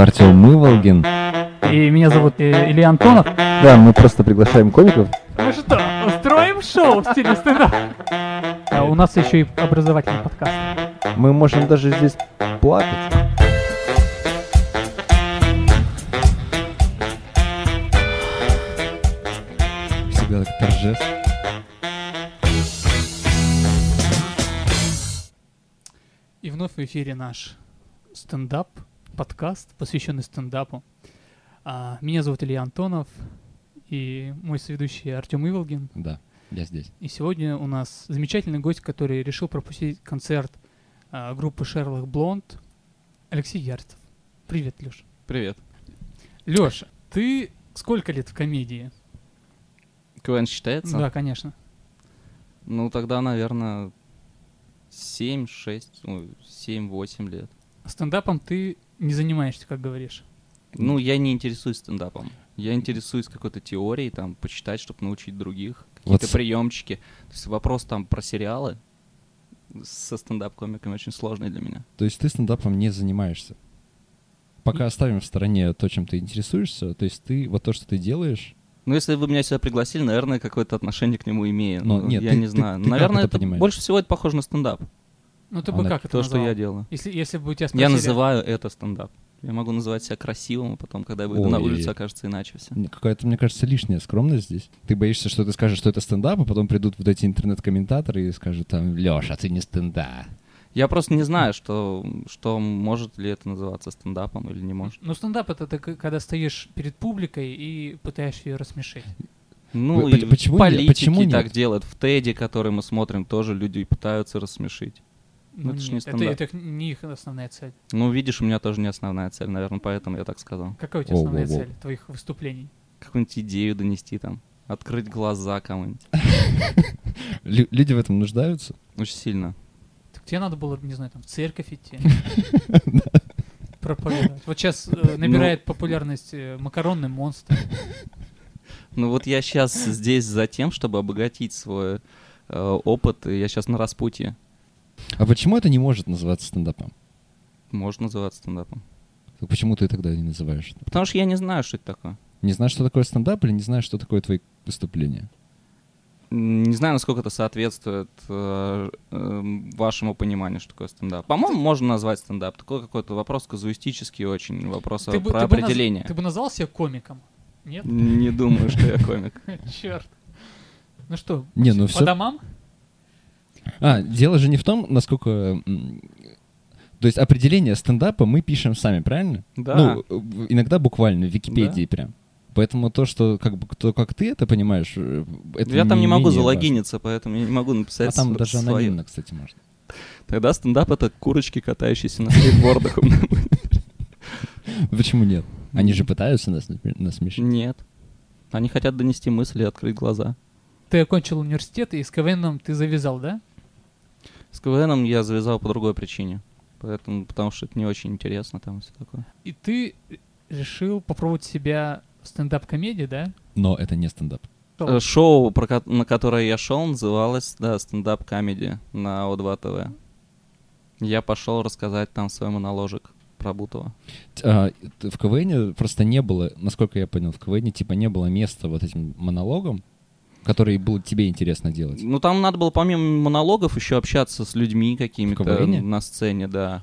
Артем Мыволгин. И меня зовут э, Илья Антонов. Да, мы просто приглашаем комиков. Ну что, устроим шоу в стиле стендап? А у нас еще и образовательный подкаст. Мы можем даже здесь плакать. Всегда так торжественно. И вновь в эфире наш стендап, подкаст, посвященный стендапу. А, Меня зовут Илья Антонов, и мой соведущий Артем Иволгин. Да, я здесь. И сегодня у нас замечательный гость, который решил пропустить концерт а, группы Шерлок Блонд, Алексей Ярцев. Привет, Леш. Привет. Леша, ты сколько лет в комедии? КВН считается? Да, конечно. Ну, тогда, наверное, 7, 6, ну, 7-8 лет. Стендапом ты не занимаешься, как говоришь. Ну, я не интересуюсь стендапом. Я интересуюсь какой-то теорией, там, почитать, чтобы научить других. Вот Какие-то с- приемчики. То есть вопрос там про сериалы со стендап-комиками очень сложный для меня. То есть ты стендапом не занимаешься? Пока оставим в стороне то, чем ты интересуешься, то есть ты, вот то, что ты делаешь, Ну, если вы меня сюда пригласили, наверное, какое-то отношение к нему имею. Но Ну, нет, я ты- не ты- знаю. ты как наверное, это это, понимаешь? больше всего это похоже на стендап. Ну ты бы на как это То, что назвал? я делаю. Если, если бы у тебя спросили... Я называю это стендап. Я могу называть себя красивым, а потом, когда я выйду на Ой. улицу, окажется иначе все. какая-то, мне кажется, лишняя скромность здесь. Ты боишься, что ты скажешь, что это стендап, а потом придут вот эти интернет-комментаторы и скажут там, Леша, ты не стендап. Я просто не знаю, что, что может ли это называться стендапом или не может. Ну, стендап это ты когда стоишь перед публикой и пытаешься ее рассмешить. Ну, и почему нет? политике Почему так нет? делают. В Теди, который мы смотрим, тоже люди пытаются рассмешить. Ну, это не нет, это, это не их основная цель. Ну, видишь, у меня тоже не основная цель, наверное, поэтому я так сказал. Какая у тебя основная Воу-воу-воу. цель твоих выступлений? Какую-нибудь идею донести там, открыть глаза кому-нибудь. Лю- люди в этом нуждаются? Очень сильно. Так тебе надо было, не знаю, там, в церковь идти. Проповедовать. Вот сейчас Ну. набирает популярность э, макаронный монстр. Ну вот я сейчас здесь за тем, чтобы обогатить свой э, опыт, и я сейчас на распутье. А почему это не может называться стендапом? Может называться стендапом. Так Почему ты тогда не называешь? это? Потому что я не знаю, что это такое. Не знаешь, что такое стендап, или не знаешь, что такое твои выступления? Не знаю, насколько это соответствует э, эм, вашему пониманию, что такое стендап. По-моему, можно назвать стендап. Такой какой-то вопрос казуистический очень, вопрос Ты бы- про ты бы наз- определение. Ты бы назвал себя комиком? Нет? Не думаю, что я комик. Черт. Ну что, Не, ну по всё- домам? А, дело же не в том, насколько... То есть определение стендапа мы пишем сами, правильно? Да. Ну, иногда буквально, в Википедии прям. Поэтому то, что как бы кто как ты это понимаешь, э, это я там не могу менее важно. залогиниться, поэтому я не могу написать А там св- даже анонимно, кстати, можно. Тогда стендап — это курочки, катающиеся на скейтбордах. Почему нет? Они же пытаются нас насме- насмешить. Нет. Они хотят донести мысли и открыть глаза. Ты окончил университет, и с КВНом ты завязал, да? С КВНом я завязал по другой причине. Поэтому, потому что это не очень интересно там и все такое. И ты решил попробовать себя в стендап-комедии, да? Но это не стендап. Э, Шоу, про ко- на которое я шел, называлось, да, стендап-комедия на О2 ТВ. Я пошел рассказать там свой моноложик про Бутова. А, в КВН просто не было, насколько я понял, в КВН типа не было места вот этим монологам, которые было тебе интересно делать. Ну, там надо было помимо монологов еще общаться с людьми какими-то на сцене, да.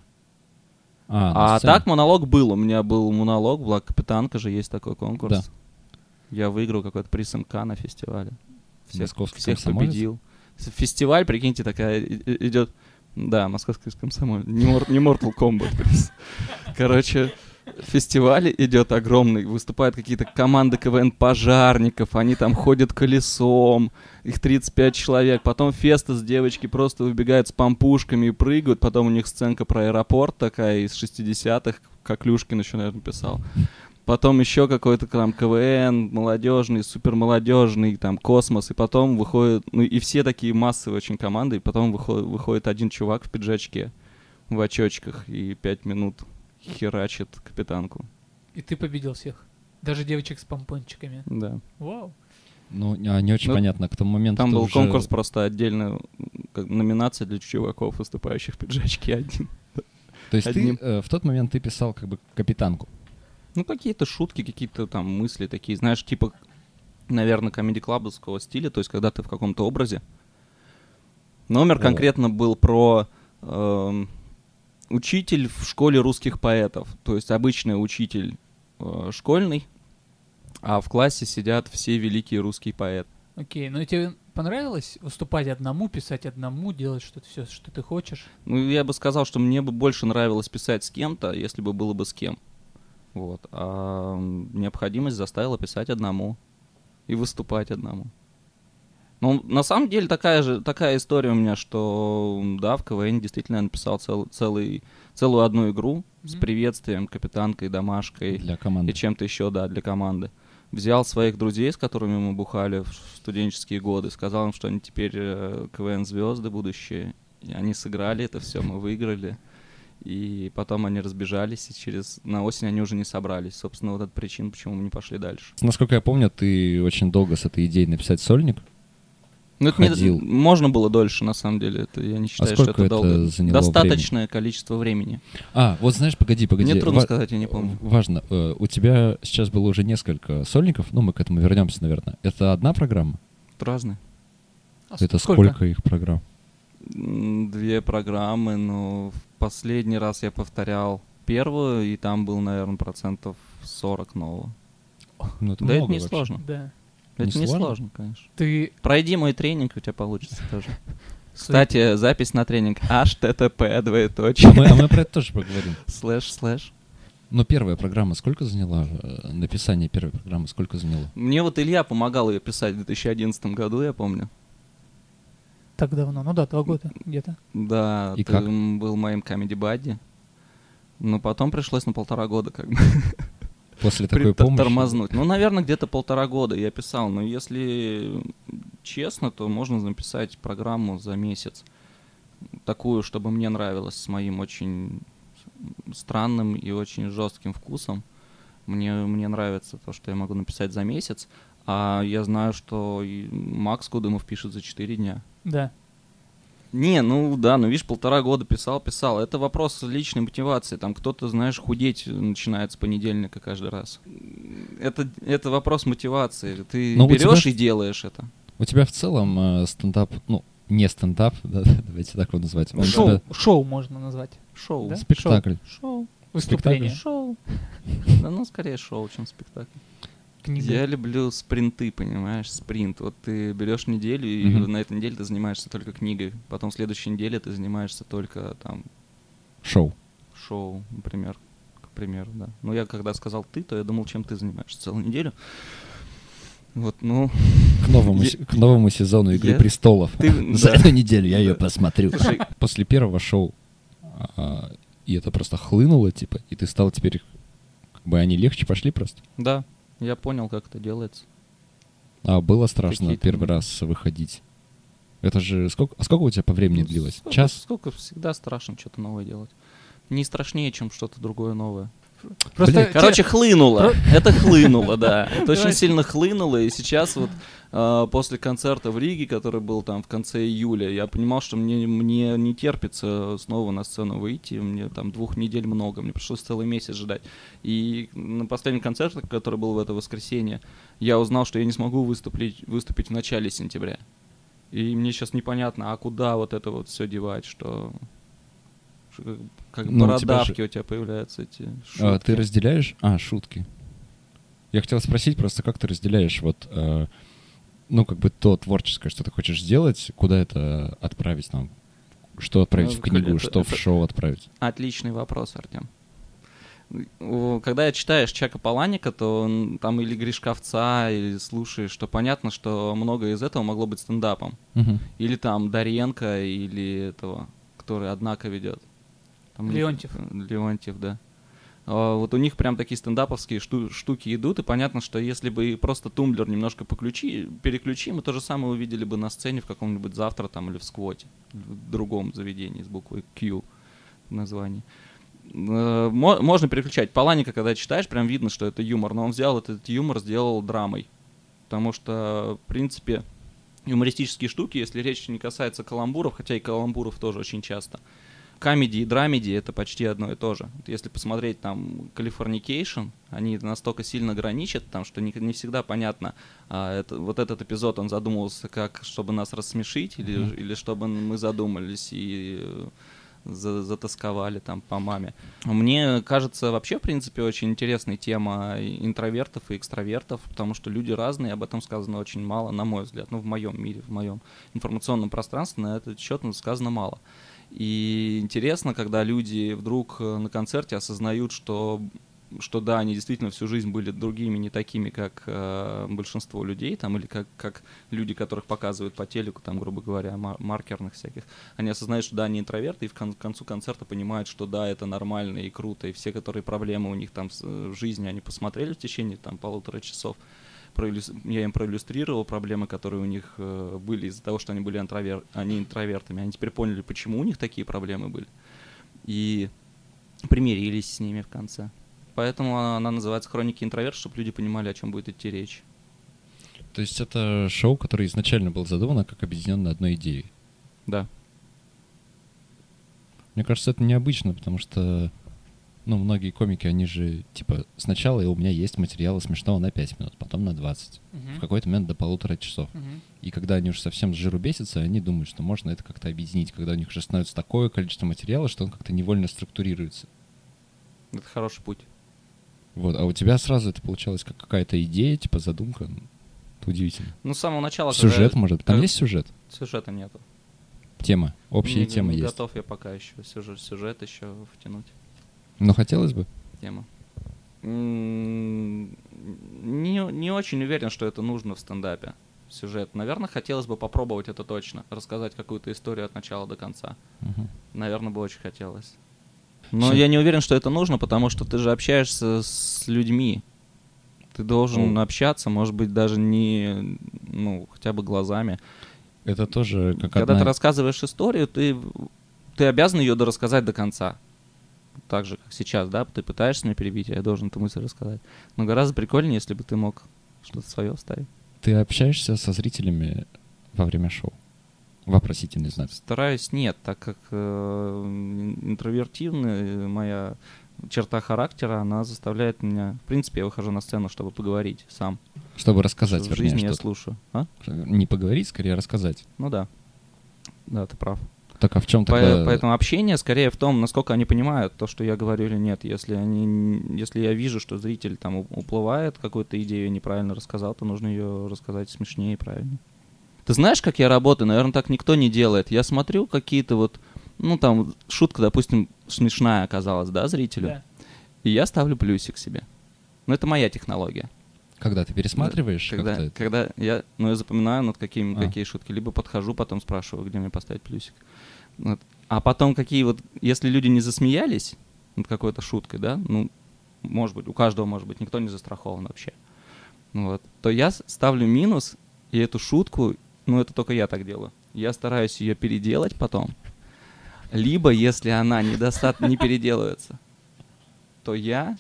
А, А так монолог был. У меня был монолог, была капитанка же, есть такой конкурс. Да. Я выиграл какой-то приз МК на фестивале. Всех, Московский всех комсомолец? победил. Фестиваль, прикиньте, такая идет. Да, московский комсомолец. Не, Мор- не Mortal Kombat приз. Короче, фестиваль идет огромный, выступают какие-то команды КВН пожарников, они там ходят колесом, их 35 человек, потом Фестас девочки просто выбегают с пампушками и прыгают, потом у них сценка про аэропорт такая из 60-х, как Люшкин еще, наверное, писал. Потом еще какой-то там КВН, молодежный, супер молодежный, там космос, и потом выходит, ну и все такие массовые очень команды, и потом выходит, выходит один чувак в пиджачке, в очочках, и пять минут херачит капитанку. И ты победил всех. Даже девочек с помпончиками. Да. Вау. Ну, не, не очень Ну, понятно, к тому моменту Там был уже- конкурс просто отдельно, как номинация для чуваков, выступающих в пиджачке один. То есть одним. ты э, в тот момент ты писал как бы капитанку. Ну, какие-то шутки, какие-то там мысли такие, знаешь, типа, наверное, комедий-клабовского стиля, то есть когда ты в каком-то образе. Номер О. конкретно был про эм, учитель в школе русских поэтов, то есть обычный учитель э, школьный, а в классе сидят все великие русские поэты. Окей, ну и тебе понравилось выступать одному, писать одному, делать что-то все, что ты хочешь? Ну, я бы сказал, что мне бы больше нравилось писать с кем-то, если бы было бы с кем. Вот. А необходимость заставила писать одному и выступать одному. Ну, на самом деле такая же такая история у меня, что да, в КВН действительно я написал цел- целый, целую одну игру с Мгм. приветствием, капитанкой, домашкой Для и команды. чем-то еще, да, для команды. Взял своих друзей, с которыми мы бухали в студенческие годы, сказал им, что они теперь э, КВН-звезды будущие. И они сыграли это все, мы выиграли. И потом они разбежались, и через на осень они уже не собрались. Собственно, вот эта причина, почему мы не пошли дальше. Насколько я помню, ты очень долго с этой идеей написать сольник. Ну, это не- Ходил. можно было дольше, на самом деле. Это, я не считаю, что сколько это это долго. заняло Достаточное количество времени. А, вот знаешь, погоди, погоди. Мне трудно Ва- сказать, я не помню. Важно. э, У тебя сейчас было уже несколько сольников, ну, мы к этому вернемся, наверное. Это одна программа? Разные. А Это сколько их программ? Две программы, но в последний раз я повторял первую, и там был, наверное, процентов 40 нового. Ну, это да это много не вообще. сложно. Да. Это не сложно? сложно, конечно. Ты... Пройди мой тренинг, у тебя получится тоже. Кстати, запись на тренинг http А мы, двоеточие а мы про это тоже поговорим. слэш слэш. Но первая программа сколько заняла? э, Написание первой программы сколько заняло? Мне вот Илья помогал ее писать в 2011 году, я помню. Так давно, ну да, два года где-то. Да, И ты как? был моим комеди бадди. Но потом пришлось на полтора года как бы После такой помощи? тормознуть. Ну, наверное, где-то полтора года я писал. Но если честно, то можно написать программу за месяц. Такую, чтобы мне нравилось, с моим очень странным и очень жестким вкусом. Мне, мне нравится то, что я могу написать за месяц. А я знаю, что Макс Кудымов пишет за 4 дня. Да. Не, ну да, ну видишь, полтора года писал, писал. Это вопрос личной мотивации. Там кто-то, знаешь, худеть начинает с понедельника каждый раз. Это, это вопрос мотивации. Ты Но у тебя берешь ж- и делаешь это. У тебя в целом э, стендап, ну, не стендап, да, давайте так его назвать. Он у Шоу, тебя шоу можно назвать. Шоу. Да? спектакль. Шоу. Выступление. Шоу. Да ну, скорее шоу, чем спектакль. Книга. Я люблю спринты, понимаешь, спринт. Вот ты берешь неделю, и Мгм. на этой неделе ты занимаешься только книгой. Потом в следующей неделе ты занимаешься только там Шоу. шоу, например. К примеру, да. Ну, я когда сказал ты, то я думал, чем ты занимаешься целую неделю. Вот, ну, К новому, Я- к новому сезону Игры Я- престолов. ты- За да. эту неделю я ее Да. посмотрю. Слушай. После первого шоу, а, и это просто хлынуло, типа, и ты стал теперь, как бы они легче пошли просто. да, я понял, как это делается. А было страшно Какие-то первый раз выходить. Это же сколько, а сколько у тебя по времени Ну, длилось? сколько- Час? Сколько всегда страшно что-то новое делать. Не страшнее, чем что-то другое новое. Просто Блин, те- Короче, хлынуло. Это хлынуло, да. Это очень сильно хлынуло. И сейчас вот а, после концерта в Риге, который был там в конце июля, я понимал, что мне, мне не терпится снова на сцену выйти. Мне там двух недель много. Мне пришлось целый месяц ждать. И на последнем концерте, который был в это воскресенье, я узнал, что я не смогу выступить, выступить в начале сентября. И мне сейчас непонятно, а куда вот это вот все девать, что... что как Ну, у тебя бородавки же- у тебя появляются эти А, шутки. ты разделяешь? А, шутки. Я хотел спросить просто, как ты разделяешь вот, э, ну, как бы то творческое, что ты хочешь сделать, куда это отправить нам? Что отправить Ну, в книгу, это- что в это- шоу отправить? Отличный вопрос, Артем. Когда читаешь Чака Паланика, то он там или Гришковца, или слушаешь, то понятно, что много из этого могло быть стендапом. Мгм. Или там Даренко, или этого, который однако ведет. Там Леонтьев. Леонтьев, да. А, Вот у них прям такие стендаповские шту- штуки идут, и понятно, что если бы просто тумблер немножко поключи, переключи, мы то же самое увидели бы на сцене в каком-нибудь завтра там или в сквоте, в другом заведении с буквой Q в названии. Э, мо- Можно переключать. Паланика, когда читаешь, прям видно, что это юмор, но он взял этот юмор, сделал драмой. Потому что, в принципе, юмористические штуки, если речь не касается каламбуров, хотя и каламбуров тоже очень часто, Comedy и драмеди — это почти одно и то же. Если посмотреть там Californication, они настолько сильно граничат, там, что не, не всегда понятно, а это, вот этот эпизод, он задумывался как, чтобы нас рассмешить, или, Мгм. или чтобы мы задумались и э, за- затасковали там по маме. Мне кажется, вообще, в принципе, очень интересная тема интровертов и экстравертов, потому что люди разные, об этом сказано очень мало, на мой взгляд, ну, в моем мире, в моем информационном пространстве на этот счет сказано мало. И интересно, когда люди вдруг э, на концерте осознают, что что да, они действительно всю жизнь были другими, не такими, как э, большинство людей, там, или как, как люди, которых показывают по телеку, там, грубо говоря, мар- маркерных всяких. Они осознают, что да, они интроверты, и в кон- концу концерта понимают, что да, это нормально и круто, и все, которые проблемы у них там э, в жизни, они посмотрели в течение там полутора часов, я им проиллюстрировал проблемы, которые у них э, были из-за того, что они были интровер... они интровертами. Они теперь поняли, почему у них такие проблемы были. И примирились с ними в конце. Поэтому она, она называется «Хроники интроверта», чтобы люди понимали, о чем будет идти речь. То есть это шоу, которое изначально было задумано как объединенное одной идеей. Да. Мне кажется, это необычно, потому что, ну, многие комики, они же, типа, сначала у меня есть материала смешного на 5 минут, потом на 20, в какой-то момент до полутора часов. Мгм. И когда они уже совсем с жиру бесятся, они думают, что можно это как-то объединить, когда у них уже становится такое количество материала, что он как-то невольно структурируется. Это хороший путь. Вот, а у тебя сразу это получалось как какая-то идея, типа задумка. Это удивительно. Ну, с самого начала... когда- Сюжет, может быть. Там как- есть сюжет? Сюжета нету. Тема. Общая Не- тема не есть. готов я пока еще сюжет, сюжет еще втянуть. Но хотелось бы. Тема. Не, не очень уверен, что это нужно в стендапе. Сюжет. Наверное, хотелось бы попробовать это точно. Рассказать какую-то историю от начала до конца. Мгм. Наверное, бы очень хотелось. Но Всё. я не уверен, что это нужно, потому что ты же общаешься с людьми. Ты должен Ну. общаться, может быть, даже не, ну, хотя бы глазами. Это тоже как Когда одна... ты рассказываешь историю, ты, ты обязан ее дорассказать до конца. Так же, как сейчас, да, ты пытаешься меня перебить, а я должен эту мысль рассказать. Но гораздо прикольнее, если бы ты мог что-то свое вставить. Ты общаешься со зрителями во время шоу? Вопросительный знак. Стараюсь нет, так как э, интровертивная моя черта характера, она заставляет меня... В принципе, я выхожу на сцену, чтобы поговорить сам. Чтобы рассказать, в вернее, жизни я слушаю. А? Не поговорить, скорее рассказать. Ну да. Да, ты прав. Так а в чем По- тогда... Поэтому общение скорее в том, насколько они понимают то, что я говорю или нет. Если они, если я вижу, что зритель там уплывает, какую-то идею неправильно рассказал, то нужно ее рассказать смешнее и правильнее. Ты знаешь, как я работаю? Наверное, так никто не делает. Я смотрю какие-то вот, ну там шутка, допустим, смешная оказалась, да, зрителю, Да. и я ставлю плюсик себе. Ну это моя технология. Когда ты пересматриваешь Когда, когда я, ну, я запоминаю, над какими, А. какие шутки, либо подхожу, потом спрашиваю, где мне поставить плюсик. Вот. А потом какие вот, если люди не засмеялись над какой-то шуткой, да, ну, может быть, у каждого, может быть, никто не застрахован вообще, Ну вот, то я ставлю минус, и эту шутку, ну, это только я так делаю, я стараюсь ее переделать потом, либо, если она недостаточно не переделывается, то я,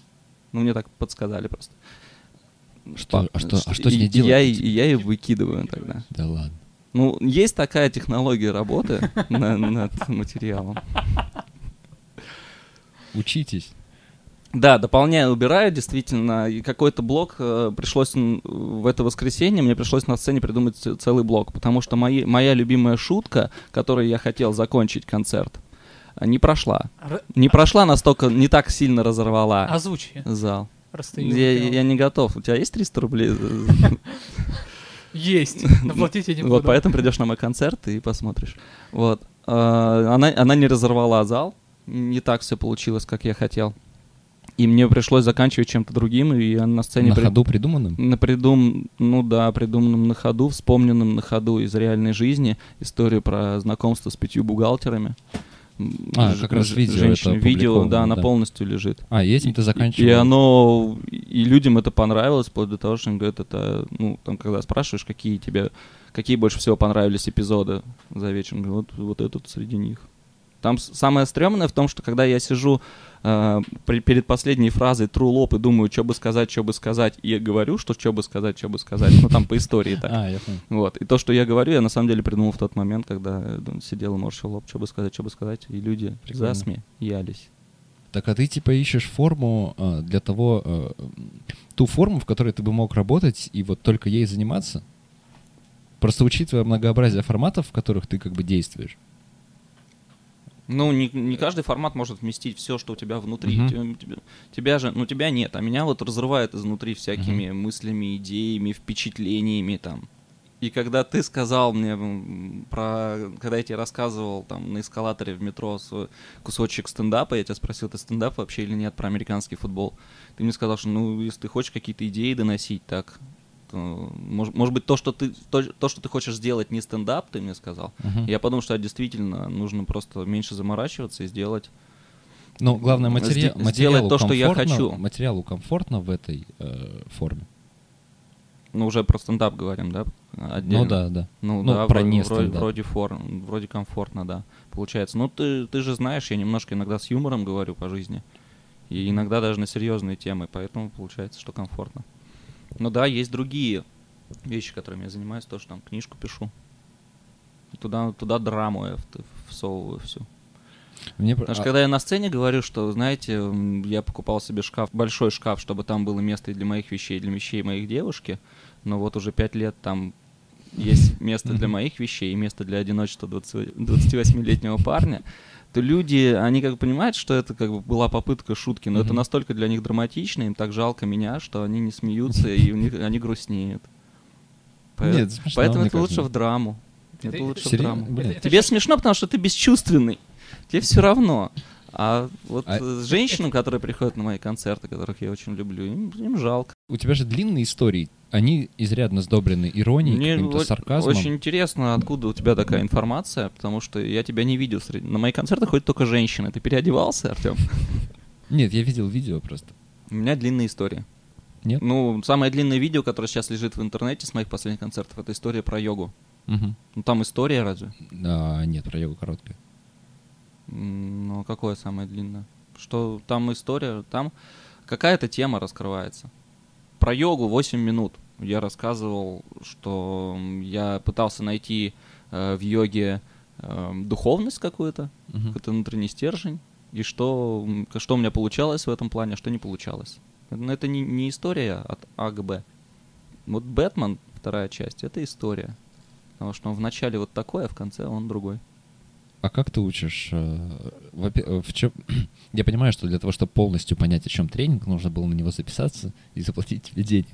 ну, мне так подсказали просто, Что- а что- а что с ней делать, Я, я ее выкидываю тогда. Да ладно. Ну, есть такая технология работы на- над материалом. Учитесь. Да, дополняю, убираю, действительно. И какой-то блок э, пришлось в это воскресенье, мне пришлось на сцене придумать целый блок, потому что мои, моя любимая шутка, которой я хотел закончить концерт, э, не прошла. Р- Не прошла настолько, не так сильно разорвала Озвучи. зал. Я, я не готов. У тебя есть 300 рублей? Есть. Наплатить я не Вот буду. поэтому придешь на мой концерт и посмотришь. Вот. А, Она, она не разорвала зал. Не так все получилось, как я хотел. И мне пришлось заканчивать чем-то другим, и я на сцене... На при- ходу придуманным? На придум... Ну да, придуманном на ходу, вспомненном на ходу из реальной жизни. Историю про знакомство с пятью бухгалтерами. А, ж- как раз видео Женщина, это видео, да, она да. полностью лежит. А, и этим ты заканчивал? И оно, и людям это понравилось, вплоть до того, что они говорят, это, ну, там, когда спрашиваешь, какие тебе, какие больше всего понравились эпизоды за вечер, вот, вот этот среди них. Там самое стрёмное в том, что когда я сижу э, при- перед последней фразой true лоб и думаю, что бы сказать, что бы сказать, и я говорю, что что бы сказать, что бы сказать, ну там по истории так. А, я понял. Вот. И то, что я говорю, я на самом деле придумал в тот момент, когда э, сидел и морщил лоб, что бы сказать, что бы сказать, и люди Прикольно. засмеялись. Так, а ты типа ищешь форму э, для того, э, ту форму, в которой ты бы мог работать и вот только ей заниматься? Просто учитывая многообразие форматов, в которых ты как бы действуешь. Ну, не, не каждый формат может вместить все, что у тебя внутри. Мгм. Тебя, тебя- тебя же, ну, тебя нет, а меня вот разрывает изнутри всякими мыслями, идеями, впечатлениями там. И когда ты сказал мне про, когда я тебе рассказывал там на эскалаторе в метро свой кусочек стендапа, я тебя спросил, это стендап вообще или нет про американский футбол, ты мне сказал, что ну если ты хочешь какие-то идеи доносить, так, может, может быть то, что ты то, то, что ты хочешь сделать, не стендап, ты мне сказал. Мгм. Я подумал, что действительно нужно просто меньше заморачиваться и сделать. Ну, главное, матери... Сде- материалу сделать то, что я хочу. Материалу комфортно в этой э, форме. Ну, уже про стендап говорим, да? Отдельно. Ну да, да. Ну, Ну, да, про вроде, не вроде, вроде, форм, вроде комфортно, да, получается. Ну, ты, ты же знаешь, я немножко иногда с юмором говорю по жизни. И иногда даже на серьезные темы, поэтому получается, что комфортно. Ну да, есть другие вещи, которыми я занимаюсь, тоже там книжку пишу. Туда, туда драму я всовываю всю. Мне... Потому что а- когда я на сцене говорю, что, знаете, я покупал себе шкаф, большой шкаф, чтобы там было место и для моих вещей, и для вещей моих девушки, но вот уже пять лет там есть место для моих вещей и место для одиночества 20 28-летнего парня, то люди, они как бы понимают, что это как бы была попытка шутки, но это настолько для них драматично, им так жалко меня, что они не смеются и у них, они грустнеют. Поэ- Нет, смешно, Поэтому это лучше в драму. Это- Это лучше в драму. Тебе смешно, потому что ты бесчувственный. Тебе все равно. А вот А- э, женщинам, которые приходят на мои концерты, которых я очень люблю, им, им жалко. У тебя же длинные истории. Они изрядно сдобрены иронией, Мне каким-то сарказмом. очень интересно, откуда у тебя такая информация, потому что я тебя не видел. среди- На мои концерты ходят только женщины. Ты переодевался, Артем? Нет, я видел видео просто. У меня длинная история. Нет? Ну, самое длинное видео, которое сейчас лежит в интернете с моих последних концертов, это история про йогу. Мгм. Ну, там история разве? А, нет, про йогу короткая. Ну, а какое самое длинное? Что там история, там какая-то тема раскрывается. Про йогу 8 минут. Я рассказывал, что я пытался найти э, в йоге э, духовность какую-то, Мгм. какой-то внутренний стержень, и что, что у меня получалось в этом плане, а что не получалось. Но это не, не история от А к Б. Вот Бэтмен, вторая часть, это история. Потому что он вначале вот такой, а в конце он другой. А как ты учишь? э, э, в чем... Я понимаю, что для того, чтобы полностью понять, о чем тренинг, нужно было на него записаться и заплатить тебе денег.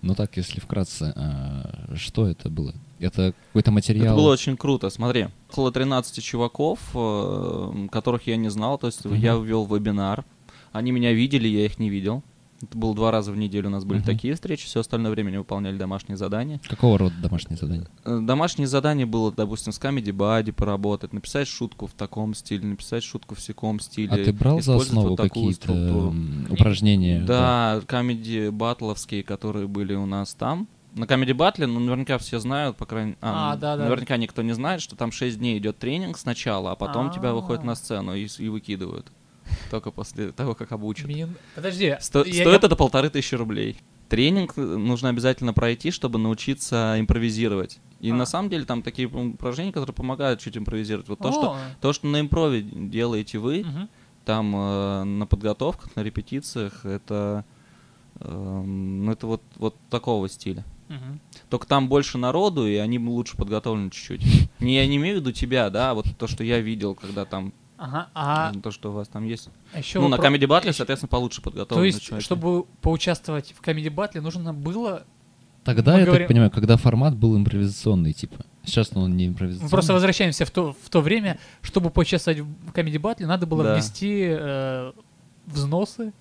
Но так, если вкратце, а, что это было? Это какой-то материал? Это было очень круто. Смотри, около 13 чуваков, э, которых я не знал. То есть Мгм. я ввел вебинар. Они меня видели, я их не видел. Это было два раза в неделю у нас были Мгм. такие встречи. Все остальное время они выполняли домашние задания. Какого рода домашние задания? Э, Домашнее задание было, допустим, с Comedy Buddy поработать, написать шутку в таком стиле, написать шутку в всяком стиле. А ты брал за использовать основу вот такую какие-то упражнения? Да, комедии батловские, которые были у нас там. На комедий батле, ну, наверняка все знают, по крайней А, ну, да, да. Наверняка никто не знает, что там 6 дней идет тренинг сначала, а потом тебя выходят А. на сцену и, и выкидывают. Только после того, как обучат. Мин- Подожди. Сто- я- стоит это полторы тысячи рублей. Тренинг э, нужно обязательно пройти, чтобы научиться импровизировать. И А. на самом деле там такие упражнения, которые помогают чуть импровизировать. Вот то, что, то, что на импрове делаете вы, мгм. там э, на подготовках, на репетициях, это, э, ну, это вот, вот такого стиля. Мгм. Только там больше народу, и они лучше подготовлены чуть-чуть. Не, я не имею в виду тебя, да, а вот то, что я видел, когда там, Ага, а то, что у вас там есть. еще ну, на вопро- Comedy Battle, соответственно, получше То подготовлены есть, человек. чтобы поучаствовать в комедий батле, нужно было... Тогда, Мы я говорим- так понимаю, когда формат был импровизационный, типа. Сейчас он не Мы импровизационный. просто возвращаемся в то, в то время, чтобы поучаствовать в комедий батле, надо было Да. внести э, взносы.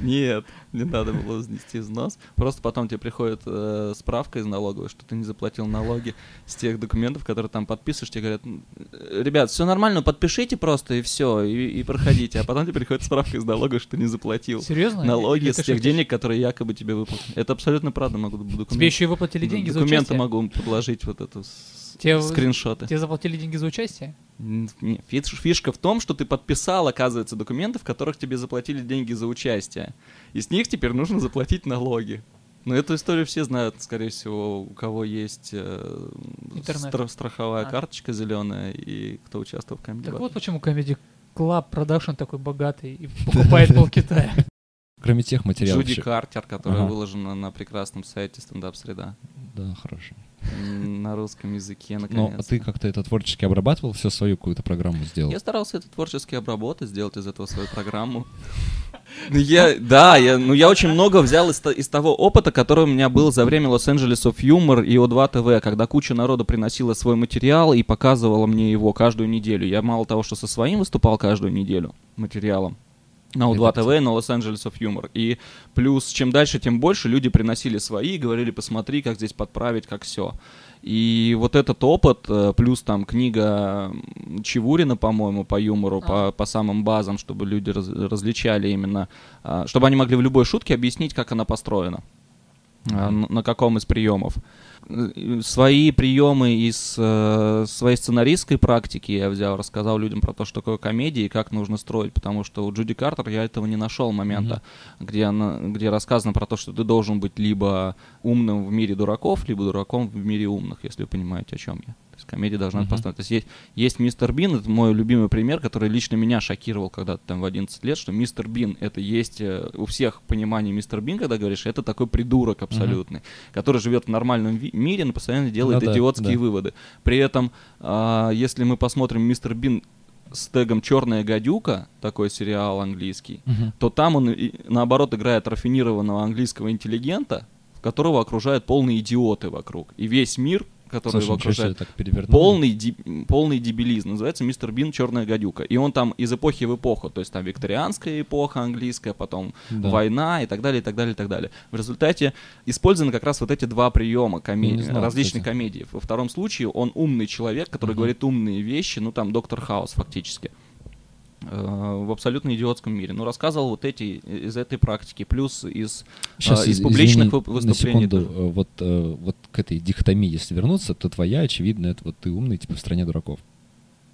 Нет, не надо было внести взнос. Просто потом тебе приходит э, справка из налоговой, что ты не заплатил налоги с тех документов, которые там подписываешь. Тебе говорят, «М, э, ребят, все нормально, подпишите просто и все, и, и проходите. А потом тебе приходит справка из налоговой, что ты не заплатил Серьезно? налоги Или с тех шутишь? денег, которые якобы тебе выплатили. Это абсолютно правда могу документы. Тебе еще и выплатили деньги за Документы участие? могу подложить вот эту с с- Те- скриншоты. Тебе заплатили деньги за участие? Н- не, фиш- Фишка в том, что ты подписал, оказывается, документы, в которых тебе заплатили деньги за участие. И с них теперь нужно заплатить налоги. Но эту историю все знают, скорее всего, у кого есть э, стра- страховая А. карточка зеленая и кто участвовал в Comedy Так вот почему Comedy Club Production такой богатый и покупает пол Китая. Кроме тех материалов. Джуди еще- Картер, которая Ага. выложена на прекрасном сайте стендап среда Да, хорошо. На русском языке, Ну, наконец. а ты как-то это творчески обрабатывал, все свою какую-то программу сделал? Я старался это творчески обработать, сделать из этого свою программу. Ну, Я, да, я, ну я очень много взял из, из того опыта, который у меня был за время Лос-Анджелес of Humor и О2 ТВ, когда куча народа приносила свой материал и показывала мне его каждую неделю. Я мало того, что со своим выступал каждую неделю материалом, на О2 Это ТВ и на Лос-Анджелес of Humor. И плюс, чем дальше, тем больше люди приносили свои и говорили, посмотри, как здесь подправить, как все. И вот этот опыт, э, плюс там книга Чевурина, по-моему, по юмору, по, по самым базам, чтобы люди раз- различали именно, а, чтобы они могли в любой шутке объяснить, как она построена, а, на, на каком из приемов. Свои приемы из э, своей сценаристской практики я взял, рассказал людям про то, что такое комедия и как нужно строить, потому что у Джуди Картер я этого не нашел момента, где, она, где рассказано про то, что ты должен быть либо умным в мире дураков, либо дураком в мире умных, если вы понимаете, о чем я. Есть комедия должна Мгм. построить. То есть есть, есть мистер Бин, это мой любимый пример, который лично меня шокировал когда-то там в 11 лет, что мистер Бин, это есть э, у всех понимание мистер Бин, когда говоришь, это такой придурок абсолютный, который живет в нормальном ви- мире, но постоянно делает Ну идиотские да. выводы. При этом, а, если мы посмотрим мистер Бин с тегом Черная гадюка, такой сериал английский, Мгм. то там он, наоборот, играет рафинированного английского интеллигента, которого окружают полные идиоты вокруг. И весь мир, который Слушай, его окружает, так полный, ди- полный дебилизм. Называется «Мистер Бин. Черная гадюка». И он там из эпохи в эпоху. То есть там викторианская эпоха английская, потом Да. война и так далее, и так далее, и так далее. В результате использованы как раз вот эти два приема комедии, знал, различных кстати. комедий. Во втором случае он умный человек, который Мгм. говорит умные вещи, ну там доктор Хаус фактически в абсолютно идиотском мире. Ну, рассказывал вот эти из этой практики, плюс из, Щас, а, из публичных извини, выступлений. На секунду, тоже. э, вот, э, вот к этой дихотомии, если вернуться, то твоя, очевидно, это вот ты умный, типа в стране дураков.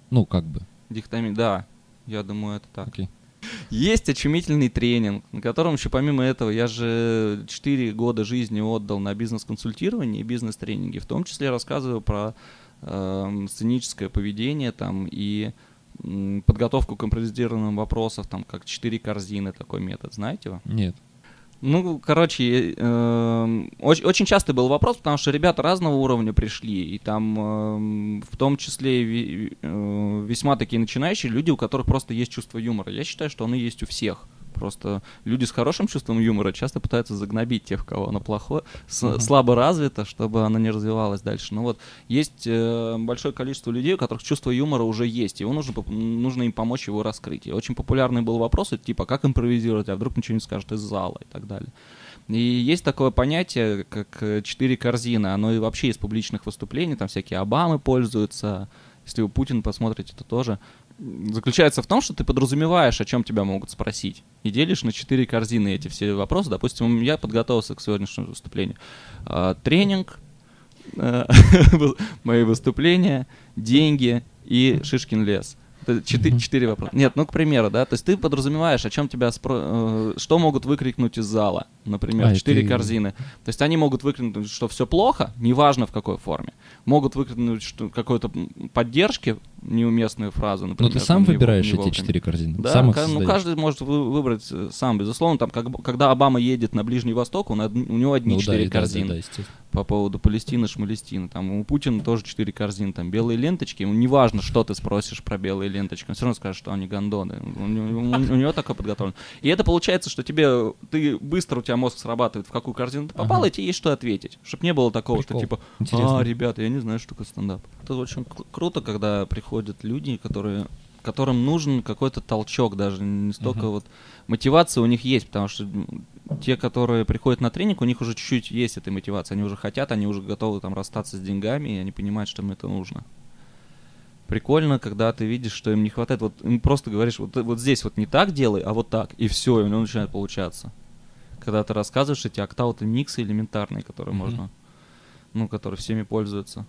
Ну, как бы. Дихотомия, да, я думаю, это так. Окей. Есть очумительный тренинг, на котором еще помимо этого я же 4 года жизни отдал на бизнес-консультирование и бизнес-тренинги. В том числе рассказываю про эм, сценическое поведение там и м, подготовку к импровизированным вопросам, там как 4 корзины такой метод. Знаете его? Нет. Ну, короче, эм, оч- очень частый был вопрос, потому что ребята разного уровня пришли, и там эм, в том числе ви- э, весьма такие начинающие люди, у которых просто есть чувство юмора. Я считаю, что оно есть у всех. Просто люди с хорошим чувством юмора часто пытаются загнобить тех, кого оно плохое, с- Мгм. слабо развито, чтобы оно не развивалось дальше. Ну вот, есть э, большое количество людей, у которых чувство юмора уже есть, и его нужно, нужно им помочь его раскрыть. И очень популярный был вопрос, типа, как импровизировать, а вдруг ничего не скажет из зала и так далее. И есть такое понятие, как э, четыре корзины, оно и вообще из публичных выступлений, там всякие Обамы пользуются, если вы Путин посмотрите, то тоже заключается в том, что ты подразумеваешь, о чем тебя могут спросить, и делишь на четыре корзины эти все вопросы. Допустим, я подготовился к сегодняшнему выступлению. А, Тренинг, э, мои выступления, деньги и Шишкин лес. Это четы- Мгм. Четыре вопроса. Нет, ну, к примеру, да, то есть ты подразумеваешь, о чем тебя спро- э, что могут выкрикнуть из зала, например, А, четыре ты- корзины. То есть они могут выкрикнуть, что все плохо, неважно в какой форме. Могут выкрикнуть что какой-то поддержки, неуместную фразу, Ну, например. ты сам не выбираешь не эти четыре корзины? Да, сам ка- ну каждый может вы- выбрать э, сам. Безусловно, там, как, когда Обама едет на Ближний Восток, он, од- у него одни Ну, да, четыре и да, да, корзины да, естественно. по поводу Палестины, Шмалестины. Там у Путина тоже четыре корзины, там белые ленточки. Ему неважно, что ты спросишь про белые ленточки, он все равно скажет, что они гондоны. У, него- у него такое подготовлено. И это получается, что тебе ты быстро у тебя мозг срабатывает, в какую корзину ты попал, Ага. и тебе есть что ответить. Чтобы не было такого, Прикол. что типа, Интересно. а, ребята, я не знаю, что такое стендап. Это очень кру- круто, когда приходят люди, которые которым нужен какой-то толчок даже, не столько Мгм. вот мотивация у них есть, потому что те, которые приходят на тренинг, у них уже чуть-чуть есть этой мотивации, они уже хотят, они уже готовы там расстаться с деньгами, и они понимают, что им это нужно. Прикольно, когда ты видишь, что им не хватает, вот им просто говоришь, вот, вот здесь вот не так делай, а вот так, и все, и у него начинает получаться. Когда ты рассказываешь эти октауты миксы элементарные, которые Мгм. можно, ну, которые всеми пользуются.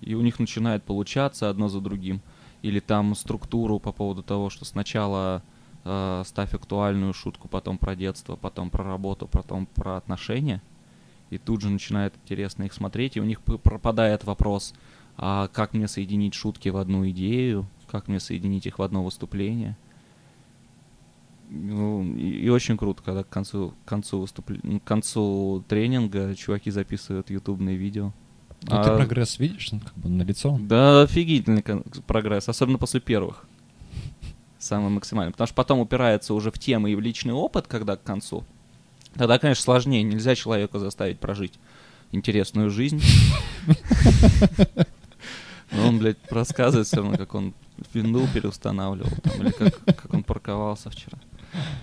И у них начинает получаться одно за другим. Или там структуру по поводу того, что сначала э, ставь актуальную шутку, потом про детство, потом про работу, потом про отношения. И тут же начинает интересно их смотреть, и у них пропадает вопрос, а как мне соединить шутки в одну идею, как мне соединить их в одно выступление. Ну, и, и очень круто, когда к концу, к концу выступления, к концу тренинга чуваки записывают ютубные видео. Ну, ты прогресс видишь, ну, как бы на лицо. Да, офигительный прогресс, особенно после первых. Самый максимальный. Потому что потом упирается уже в темы и в личный опыт, когда к концу. Тогда, конечно, сложнее. Нельзя человека заставить прожить интересную жизнь. Но он, блядь, рассказывает все равно, как он винду переустанавливал, там, или как, как он парковался вчера.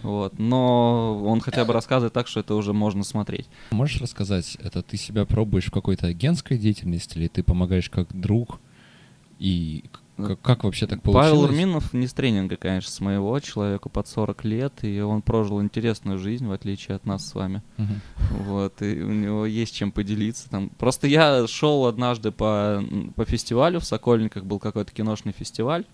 Вот. Но он хотя бы рассказывает так, что это уже можно смотреть. Можешь рассказать, это ты себя пробуешь в какой-то агентской деятельности, или ты помогаешь как друг? И как, как вообще так получилось? Павел Урминов не с тренинга, конечно, с моего, человеку под 40 лет, и он прожил интересную жизнь, в отличие от нас с вами. Мгм. Вот, и у него есть чем поделиться там. Просто я шел однажды по, по фестивалю, в Сокольниках был какой-то киношный фестиваль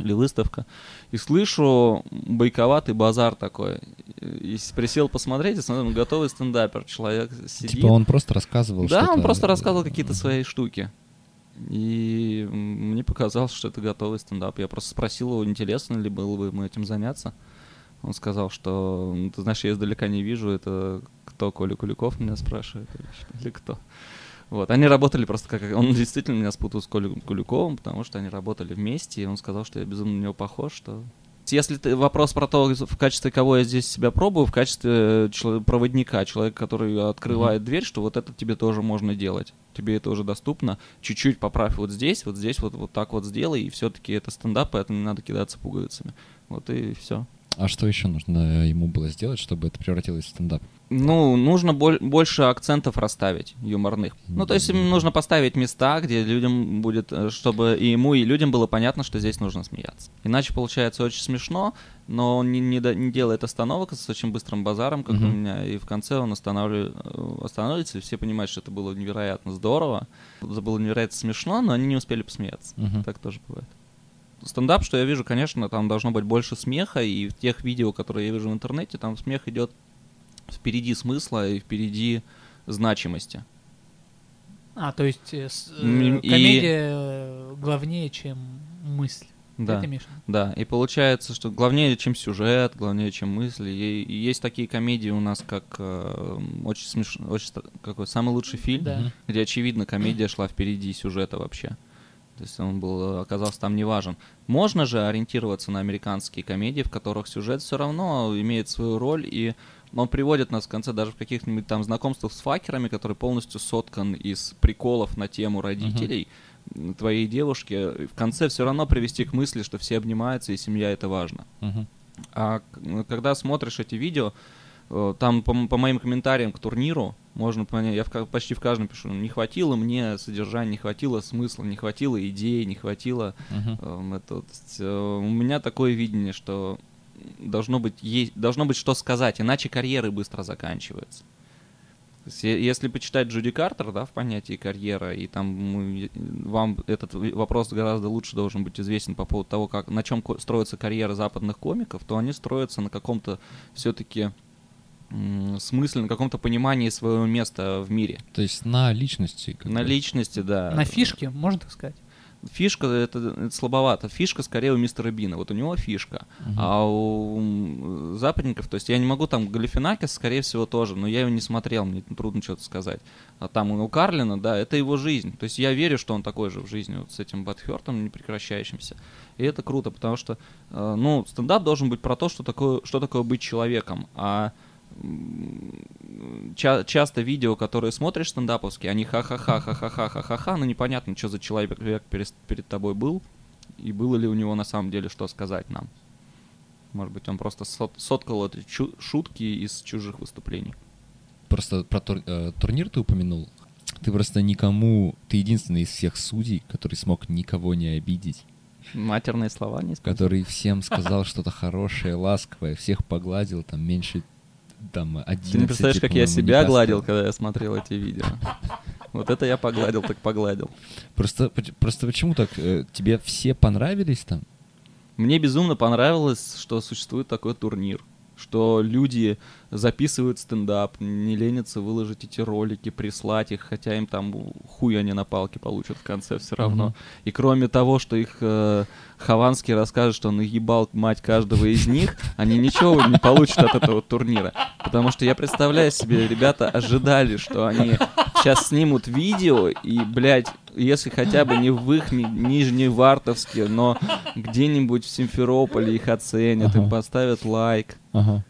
или выставка, и слышу бойковатый базар такой. И присел посмотреть, и смотрю, ну, готовый стендапер, человек сидит. Типа он просто рассказывал Да, он просто рассказывал какие-то свои штуки. И мне показалось, что это готовый стендап. Я просто спросил его, интересно ли было бы ему этим заняться. Он сказал, что, «Ну, ты знаешь, я издалека не вижу, это кто, Коля Куликов меня спрашивает или, или кто. Вот, они работали просто как... Он действительно меня спутал с Колей Куликовым, потому что они работали вместе, и он сказал, что я безумно на него похож, что... Если ты вопрос про то, в качестве кого я здесь себя пробую, в качестве чело- проводника, человека, который открывает дверь, что вот это тебе тоже можно делать. Тебе это уже доступно. Чуть-чуть поправь вот здесь, вот здесь, вот, вот так вот сделай, и все-таки это стендап, поэтому не надо кидаться пуговицами. Вот и все. А что еще нужно ему было сделать, чтобы это превратилось в стендап? Ну, нужно боль- больше акцентов расставить юморных. Ну, то есть им нужно поставить места, где людям будет, э, чтобы и ему, и людям было понятно, что здесь нужно смеяться. Иначе получается очень смешно, но он не, не, до- не делает остановок с очень быстрым базаром, как у Мгм. меня, и в конце он останавливает, э, останавливается, и все понимают, что это было невероятно здорово, это было невероятно смешно, но они не успели посмеяться. Мгм. Так тоже бывает. Стендап, что я вижу, конечно, там должно быть больше смеха, и в тех видео, которые я вижу в интернете, там смех идет впереди смысла и впереди значимости. А, то есть э, э, и- комедия э, главнее, чем мысль. Да, да. И получается, что главнее, чем сюжет, главнее, чем мысли. И, и есть такие комедии у нас, как э, очень смешно, очень какой самый лучший фильм, Да. Где очевидно комедия шла впереди сюжета вообще. То есть он был, э, оказался там не важен. Можно же ориентироваться на американские комедии, в которых сюжет все равно имеет свою роль, и он приводит нас в конце даже в каких-нибудь там знакомствах с факерами, который полностью соткан из приколов на тему родителей м, твоей девушки. В конце все равно привести к мысли, что все обнимаются и семья это важно. Мгм. А когда смотришь эти видео, э, там по, по моим комментариям к турниру можно понять, я в почти в каждом пишу, не хватило мне содержания, не хватило смысла, не хватило идей, не хватило Мгм. эм, это, вот, э, у меня такое видение, что должно быть, есть, должно быть что сказать, иначе карьеры быстро заканчиваются. Есть, если почитать Джуди Картер, да, в понятии карьера, и там вам этот вопрос гораздо лучше должен быть известен по поводу того, как, на чем строится карьера западных комиков, то они строятся на каком-то все-таки смысле, на каком-то понимании своего места в мире. То есть на личности. как На личности, да. На фишке, можно так сказать? Фишка это, это слабовато. Фишка скорее у мистера Бина. Вот у него фишка. Мгм. А у западников, то есть я не могу там Галифинакис, скорее всего, тоже, но я его не смотрел, мне трудно что-то сказать. А там у Карлина, да, это его жизнь. То есть я верю, что он такой же в жизни, вот с этим Батхертом непрекращающимся. И это круто, потому что, э, ну, стендап должен быть про то, что такое, что такое быть человеком. А ча- часто видео, которые смотришь стендаповские, они ха-ха-ха, ха-ха-ха, ха-ха-ха, но непонятно, что за человек перес- перед тобой был, и было ли у него на самом деле что сказать нам. Может быть, он просто сот- соткал эти шутки из чужих выступлений. Просто про тур- э, турнир ты упомянул. Ты просто никому... Ты единственный из всех судей, который смог никого не обидеть. Матерные слова не использовал. Который всем сказал что-то хорошее, ласковое, всех погладил, там меньше там 11, Ты не представляешь, как я по-моему, себя гладил, когда я смотрел эти видео. Вот это я погладил, так погладил. Просто, просто почему так? Э, Тебе все понравились там? Мне безумно понравилось, что существует такой турнир, что люди записывают стендап, не ленятся выложить эти ролики, прислать их, хотя им там хуй они на палке получат в конце все равно. Мгм. И кроме того, что их э, Хованский расскажет, что он ебал мать каждого из них, они ничего не получат от этого турнира. Потому что я представляю себе, ребята ожидали, что они сейчас снимут видео, и, блядь, если хотя бы не в их Ни- Нижневартовске, но где-нибудь в Симферополе их оценят, им Ага. поставят лайк. Ага.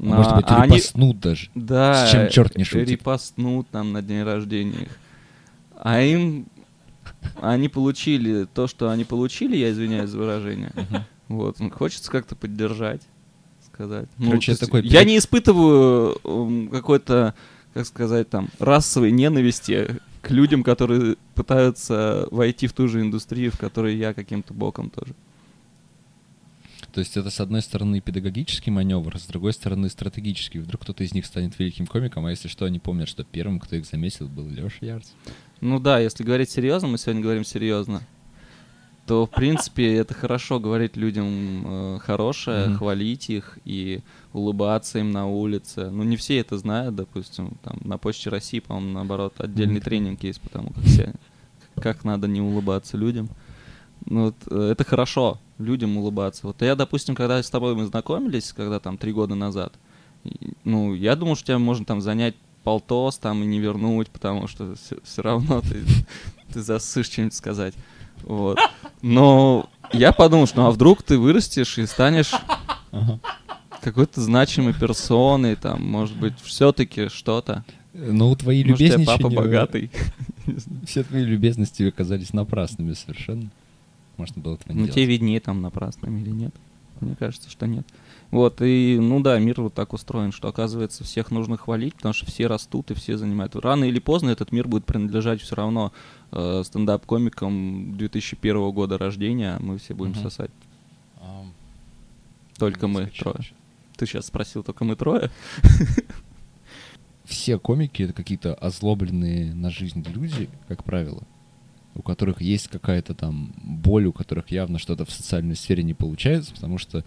А, Может быть, а они- репостнут даже. Да, С чем черт не шутит. репостнут там на день рождения их. А им... Они получили то, что они получили, я извиняюсь за выражение. Вот, хочется как-то поддержать, сказать. Ну, Короче, есть такой Я не испытываю какой-то, как сказать, там, расовой ненависти к людям, которые пытаются войти в ту же индустрию, в которой я каким-то боком тоже. То есть это, с одной стороны, педагогический маневр, с другой стороны, стратегический. Вдруг кто-то из них станет великим комиком, а если что, они помнят, что первым, кто их заметил, был Леша Ярц. Ну да, если говорить серьезно, мы сегодня говорим серьезно, то в принципе это хорошо говорить людям э, хорошее, Мгм. хвалить их и улыбаться им на улице. Ну не все это знают, допустим, там на Почте России, по-моему, наоборот, отдельный Мгм. тренинг есть, потому как все, как надо не улыбаться людям. Ну вот, э, это хорошо, людям улыбаться. Вот я, допустим, когда с тобой мы знакомились, когда там три года назад, ну, я думал, что тебя можно там занять полтос там и не вернуть, потому что все равно ты, ты засышь что-нибудь сказать. Вот. Но я подумал, что ну, а вдруг ты вырастешь и станешь Ага. какой-то значимой персоной, там, может быть, все-таки что-то. Ну, твои Может, любезничания... папа богатый. Все твои любезности оказались напрасными совершенно. Можно было этого не Ну, тебе делать. виднее, там, напрасно или нет. Мне кажется, что нет. Вот, и, ну да, мир вот так устроен, что, оказывается, всех нужно хвалить, потому что все растут и все занимают. Рано или поздно этот мир будет принадлежать все равно э, стендап-комикам 2001 года рождения, а мы все будем Мгм. сосать. Ам, Только мы исключено. трое. Ты сейчас спросил, только мы трое? Все комики — это какие-то озлобленные на жизнь люди, как правило, у которых есть какая-то там боль, у которых явно что-то в социальной сфере не получается, потому что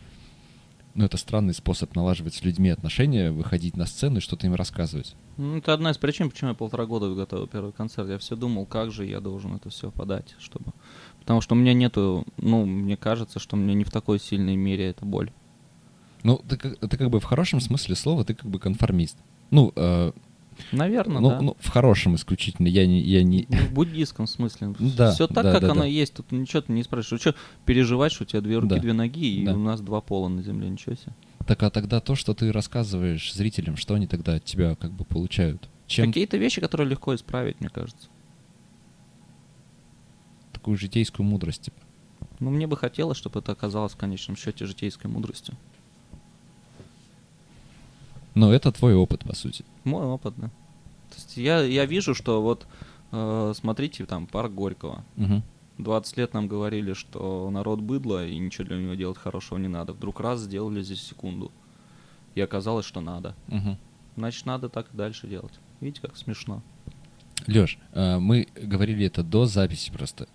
ну, это странный способ налаживать с людьми отношения, выходить на сцену и что-то им рассказывать. Ну, это одна из причин, почему я полтора года готовил первый концерт. Я все думал, как же я должен это все подать, чтобы... Потому что у меня нету, ну, мне кажется, что у меня не в такой сильной мере эта боль. Ну, ты, как- ты как бы в хорошем смысле слова, ты как бы конформист. Ну, э, Наверное, ну, да. ну, в хорошем исключительно. Я не, я не... Ну, в буддийском смысле. Да, Все так, да, как да, оно да. есть. Тут ничего ты не спрашиваешь. Что переживать, что у тебя две руки, Да. две ноги, и Да. у нас два пола на земле, ничего себе. Так а тогда то, что ты рассказываешь зрителям, что они тогда от тебя как бы получают? Чем Какие-то вещи, которые легко исправить, мне кажется. такую житейскую мудрость, типа? Ну, мне бы хотелось, чтобы это оказалось в конечном счете житейской мудростью. Но это твой опыт, по сути. Мой опыт, да. То есть я, я вижу, что вот, э, смотрите, там, парк Горького. Мгм. 20 лет нам говорили, что народ быдло, и ничего для него делать хорошего не надо. Вдруг раз сделали здесь секунду. И оказалось, что надо. Мгм. Значит, надо так и дальше делать. Видите, как смешно. Лёш, э, мы говорили это до записи просто.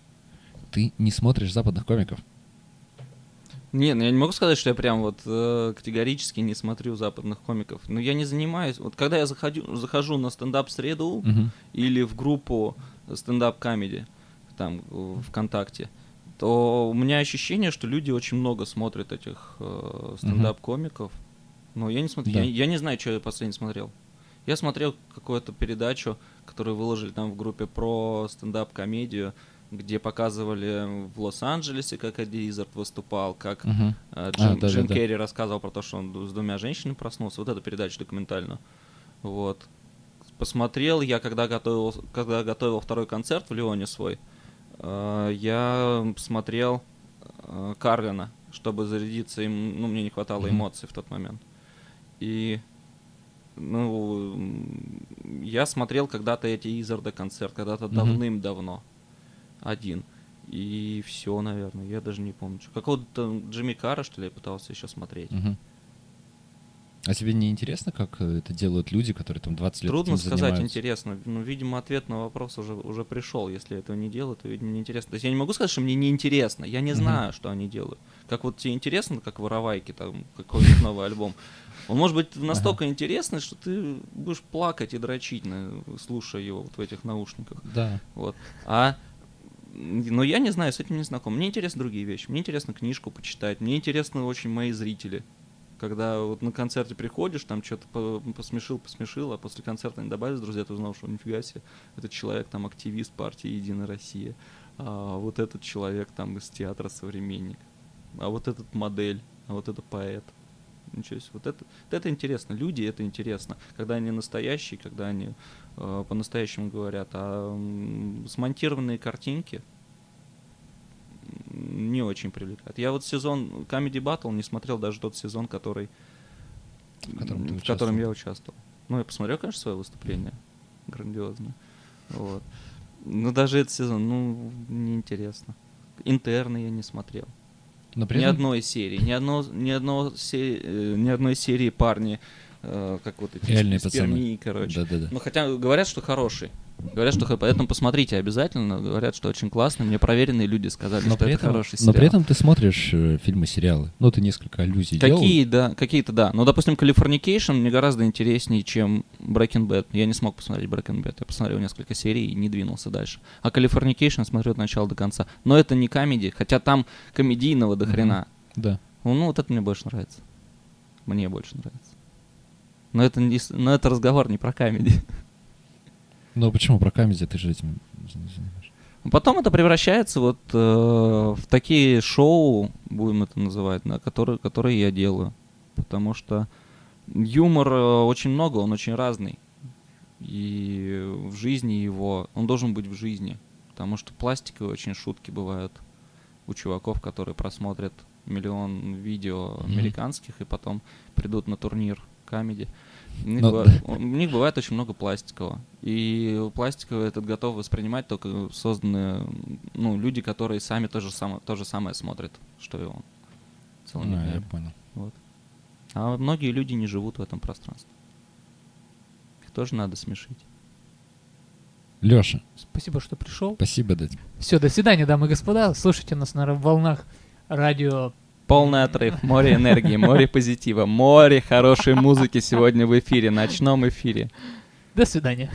Ты не смотришь западных комиков? Не, ну я не могу сказать, что я прям вот э, категорически не смотрю западных комиков. Но я не занимаюсь. Вот когда я заходю, захожу на стендап среду Мгм. или в группу стендап камеди там ВКонтакте, то у меня ощущение, что люди очень много смотрят этих э, стендап комиков. Но я не смотрю, Да. я, я не знаю, что я последний смотрел. Я смотрел какую-то передачу, которую выложили там в группе про стендап-комедию, где показывали в Лос-Анджелесе, как Эдди Изард выступал, как Мгм. э, А, Джим, да, Джим да, да. Керри рассказывал про то, что он с двумя женщинами проснулся. Вот эту передачу документальную. Вот. Посмотрел я, когда готовил, когда готовил второй концерт в Лионе свой, э, я смотрел э, Каргана, чтобы зарядиться им, ну, мне не хватало Мгм. эмоций в тот момент. И ну, я смотрел когда-то эти Изарда концерт, когда-то Мгм. давным-давно. Один. И все, наверное, я даже не помню. Какого-то Джимми Кара, что ли, я пытался еще смотреть. Мгм. А тебе не интересно, как э, это делают люди, которые там 20 лет Трудно сказать, занимаются? интересно. Ну, видимо, ответ на вопрос уже, уже пришел. Если этого не делают, то, видимо, неинтересно. То есть я не могу сказать, что мне неинтересно. Я не знаю, что они делают. Как вот тебе интересно, как воровайки, там, какой-нибудь новый альбом. Он может быть настолько интересный, что ты будешь плакать и дрочить, слушая его вот в этих наушниках. Да. Вот. А но я не знаю, с этим не знаком. Мне интересны другие вещи. Мне интересно книжку почитать. Мне интересны очень мои зрители. Когда вот на концерте приходишь, там что-то по- посмешил, посмешил, а после концерта не добавились друзья, ты узнал, что нифига себе, этот человек там активист партии Единая Россия, а вот этот человек там из театра современник, а вот этот модель, а вот это поэт. Ничего себе. Вот это, вот это интересно. Люди это интересно. Когда они настоящие, когда они э, по-настоящему говорят. А м, смонтированные картинки не очень привлекают. Я вот сезон Comedy Battle не смотрел даже тот сезон, который В котором в котором я участвовал. Ну, я посмотрел, конечно, свое выступление. Грандиозно. Вот. Но даже этот сезон, ну, неинтересно. Интерны я не смотрел. Но при Ни одной серии, ни, одно, ни, одно се- э, ни одной серии парни, э, как вот эти Реальные пацаны. Перми, короче. Да-да-да. Ну, хотя говорят, что хороший. Говорят, что поэтому посмотрите обязательно. Говорят, что очень классный. Мне проверенные люди сказали, Но что это этом, хороший но сериал. при этом ты смотришь э, фильмы, сериалы. Ну, ты несколько аллюзий Какие, делал. да, какие-то, да. Но, допустим, Californication мне гораздо интереснее, чем Breaking Bad. Я не смог посмотреть Breaking Bad. Я посмотрел несколько серий и не двинулся дальше. А Californication смотрю от начала до конца. Но это не комедия, хотя там комедийного до хрена. Да. Ну, ну, вот это мне больше нравится. Мне больше нравится. Но это, не, но это разговор не про комедий. Ну, почему про комедию ты же этим? Потом это превращается вот э, в такие шоу, будем это называть, да, которые, которые я делаю. Потому что юмор э, очень много, он очень разный. И в жизни его, он должен быть в жизни. Потому что пластиковые очень шутки бывают у чуваков, которые просмотрят миллион видео американских и потом придут на турнир камеди. У них, Ну, бывает, у них бывает очень много пластикового. И пластиковый этот готов воспринимать только созданные ну, люди, которые сами то же, самое, то же самое смотрят, что и он. целыми А, я понял. Вот. А многие люди не живут в этом пространстве. Их тоже надо смешить. Леша, Спасибо, что пришел. спасибо, дать. Все, до свидания, дамы и господа. Слушайте нас на волнах радио. Полный отрыв, море энергии, море позитива, море хорошей музыки сегодня в эфире, ночном эфире. До свидания.